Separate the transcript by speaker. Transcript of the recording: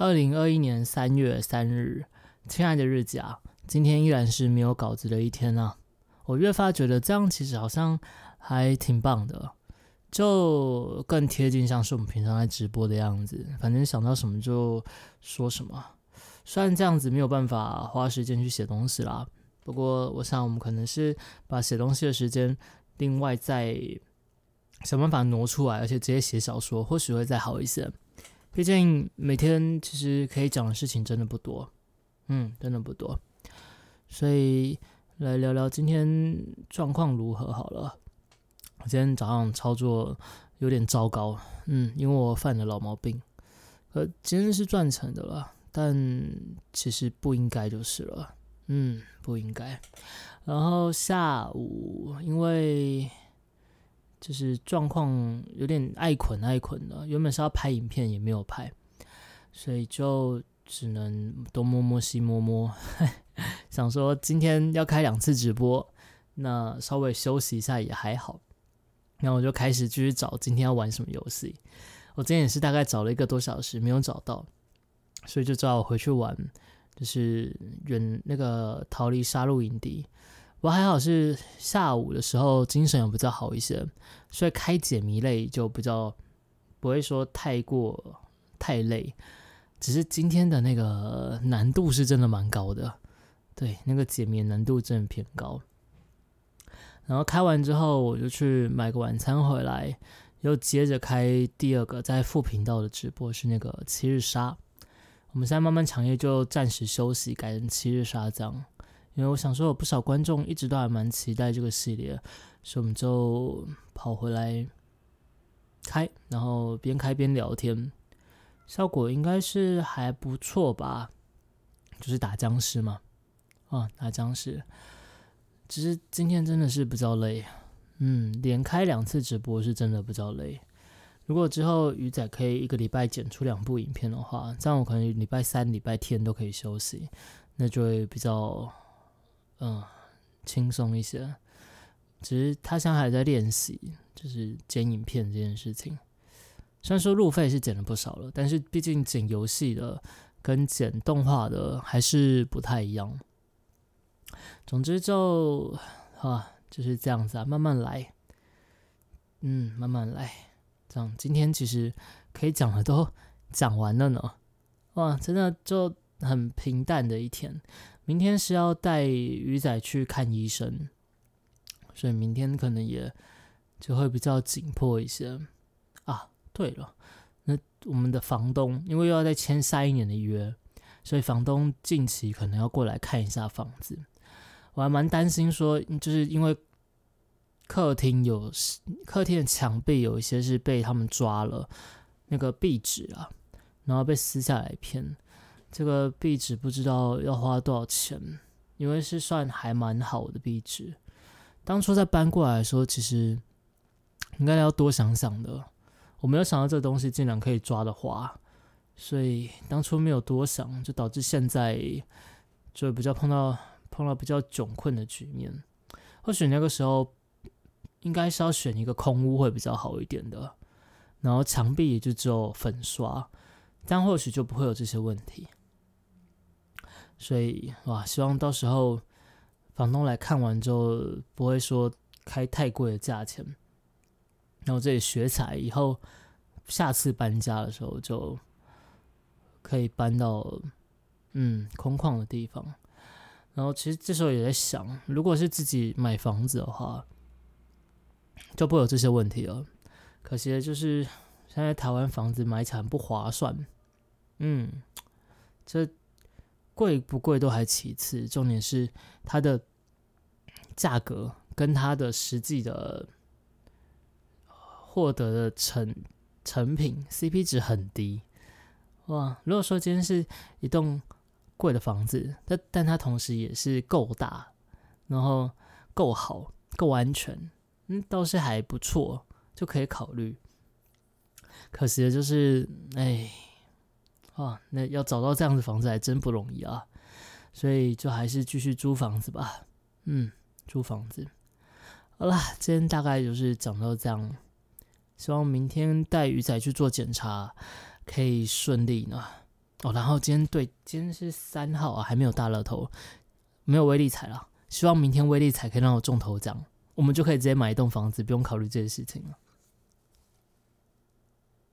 Speaker 1: 二零二一年三月三日，亲爱的日子啊，今天依然是没有稿子的一天啊。我越发觉得这样其实好像还挺棒的，就更贴近像是我们平常在直播的样子。反正想到什么就说什么。虽然这样子没有办法花时间去写东西啦，不过我想我们可能是把写东西的时间另外再想办法挪出来，而且直接写小说，或许会再好一些。毕竟每天其实可以讲的事情真的不多，嗯，真的不多。所以来聊聊今天状况如何好了。我今天早上操作有点糟糕，嗯，因为我犯了老毛病。呃，今天是赚成的了。但其实不应该就是了，嗯，不应该。然后下午因为就是状况有点爱捆爱捆的，原本是要拍影片也没有拍，所以就只能东摸摸西摸摸，想说今天要开两次直播，那稍微休息一下也还好。然后我就开始继续找今天要玩什么游戏，我今天也是大概找了一个多小时，没有找到。所以就只好回去玩，就是远那个逃离杀戮营地。我还好是下午的时候精神有比较好一些，所以开解谜类就比较不会说太过太累。只是今天的那个难度是真的蛮高的，对，那个解谜难度真的偏高。然后开完之后，我就去买个晚餐回来，又接着开第二个在副频道的直播，是那个七日杀。我们现在慢慢长夜就暂时休息，改成七日杀这样。因为我想说，有不少观众一直都还蛮期待这个系列，所以我们就跑回来开，然后边开边聊天，效果应该是还不错吧？就是打僵尸嘛，啊，打僵尸。只是今天真的是比较累，嗯，连开两次直播是真的比较累。如果之后鱼仔可以一个礼拜剪出两部影片的话，这样我可能礼拜三、礼拜天都可以休息，那就会比较嗯轻松一些。只是他现在还在练习，就是剪影片这件事情。虽然说路费是剪了不少了，但是毕竟剪游戏的跟剪动画的还是不太一样。总之就啊就是这样子啊，慢慢来，嗯，慢慢来。这样，今天其实可以讲的都讲完了呢。哇，真的就很平淡的一天。明天是要带鱼仔去看医生，所以明天可能也就会比较紧迫一些啊。对了，那我们的房东因为又要再签下一年的约，所以房东近期可能要过来看一下房子。我还蛮担心说，就是因为。客厅有客厅的墙壁有一些是被他们抓了那个壁纸啊，然后被撕下来一片。这个壁纸不知道要花多少钱，因为是算还蛮好的壁纸。当初在搬过来的时候，其实应该要多想想的。我没有想到这东西竟然可以抓的花，所以当初没有多想，就导致现在就比较碰到碰到比较窘困的局面。或许那个时候。应该是要选一个空屋会比较好一点的，然后墙壁也就只有粉刷，但或许就不会有这些问题。所以哇，希望到时候房东来看完之后，不会说开太贵的价钱。然后这里学彩以后，下次搬家的时候就可以搬到嗯空旷的地方。然后其实这时候也在想，如果是自己买房子的话。就不会有这些问题了。可惜的就是现在台湾房子买起来不划算。嗯，这贵不贵都还其次，重点是它的价格跟它的实际的获得的成成品 CP 值很低。哇，如果说今天是一栋贵的房子，但但它同时也是够大，然后够好、够安全。嗯，倒是还不错，就可以考虑。可惜的就是，哎，啊，那要找到这样的房子还真不容易啊。所以就还是继续租房子吧。嗯，租房子。好啦，今天大概就是讲到这样。希望明天带鱼仔去做检查可以顺利呢。哦，然后今天对，今天是三号啊，还没有大乐透，没有威力彩了。希望明天威力彩可以让我中头奖，我们就可以直接买一栋房子，不用考虑这些事情了。